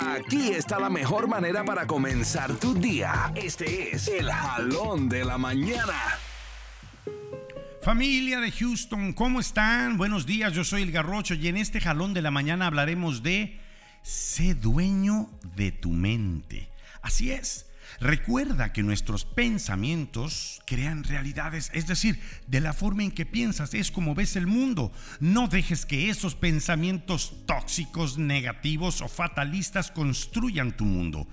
Aquí está la mejor manera para comenzar tu día. Este es el jalón de la mañana. Familia de Houston, ¿cómo están? Buenos días, yo soy el Garrocho y en este jalón de la mañana hablaremos de sé dueño de tu mente. Así es. Recuerda que nuestros pensamientos crean realidades, es decir, de la forma en que piensas es como ves el mundo. No dejes que esos pensamientos tóxicos, negativos o fatalistas construyan tu mundo.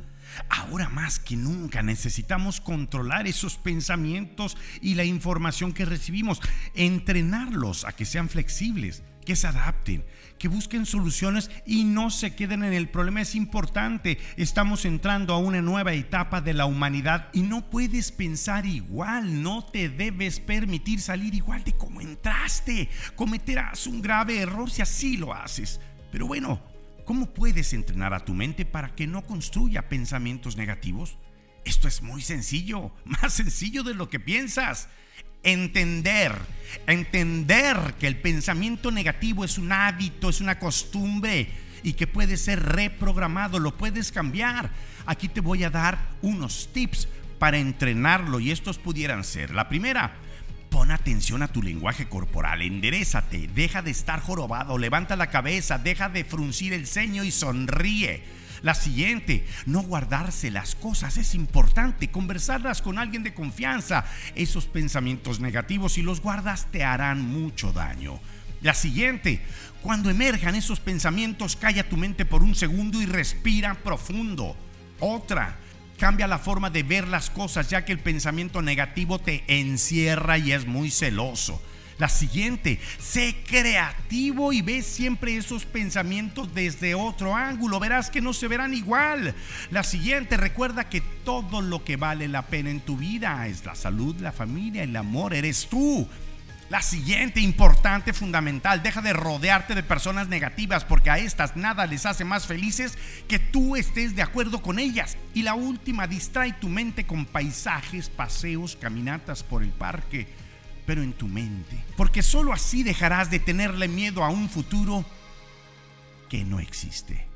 Ahora más que nunca necesitamos controlar esos pensamientos y la información que recibimos, entrenarlos a que sean flexibles que se adapten, que busquen soluciones y no se queden en el problema. Es importante, estamos entrando a una nueva etapa de la humanidad y no puedes pensar igual, no te debes permitir salir igual de como entraste. Cometerás un grave error si así lo haces. Pero bueno, ¿cómo puedes entrenar a tu mente para que no construya pensamientos negativos? Esto es muy sencillo, más sencillo de lo que piensas entender, entender que el pensamiento negativo es un hábito, es una costumbre y que puede ser reprogramado, lo puedes cambiar. Aquí te voy a dar unos tips para entrenarlo y estos pudieran ser. La primera, pon atención a tu lenguaje corporal, enderezate, deja de estar jorobado, levanta la cabeza, deja de fruncir el ceño y sonríe. La siguiente, no guardarse las cosas, es importante conversarlas con alguien de confianza. Esos pensamientos negativos, si los guardas, te harán mucho daño. La siguiente, cuando emerjan esos pensamientos, calla tu mente por un segundo y respira profundo. Otra, cambia la forma de ver las cosas, ya que el pensamiento negativo te encierra y es muy celoso. La siguiente, sé creativo y ve siempre esos pensamientos desde otro ángulo. Verás que no se verán igual. La siguiente, recuerda que todo lo que vale la pena en tu vida es la salud, la familia, el amor, eres tú. La siguiente, importante, fundamental, deja de rodearte de personas negativas porque a estas nada les hace más felices que tú estés de acuerdo con ellas. Y la última, distrae tu mente con paisajes, paseos, caminatas por el parque pero en tu mente. Porque sólo así dejarás de tenerle miedo a un futuro que no existe.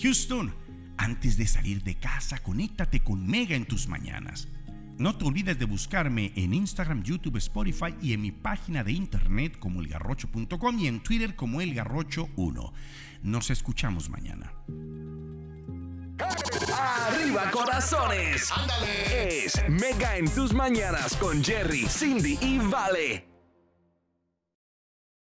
Houston, antes de salir de casa, conéctate con Mega en tus mañanas. No te olvides de buscarme en Instagram, YouTube, Spotify y en mi página de internet como elgarrocho.com y en Twitter como elgarrocho1. Nos escuchamos mañana. Arriba corazones. Ándale. Es Mega en tus mañanas con Jerry, Cindy y Vale.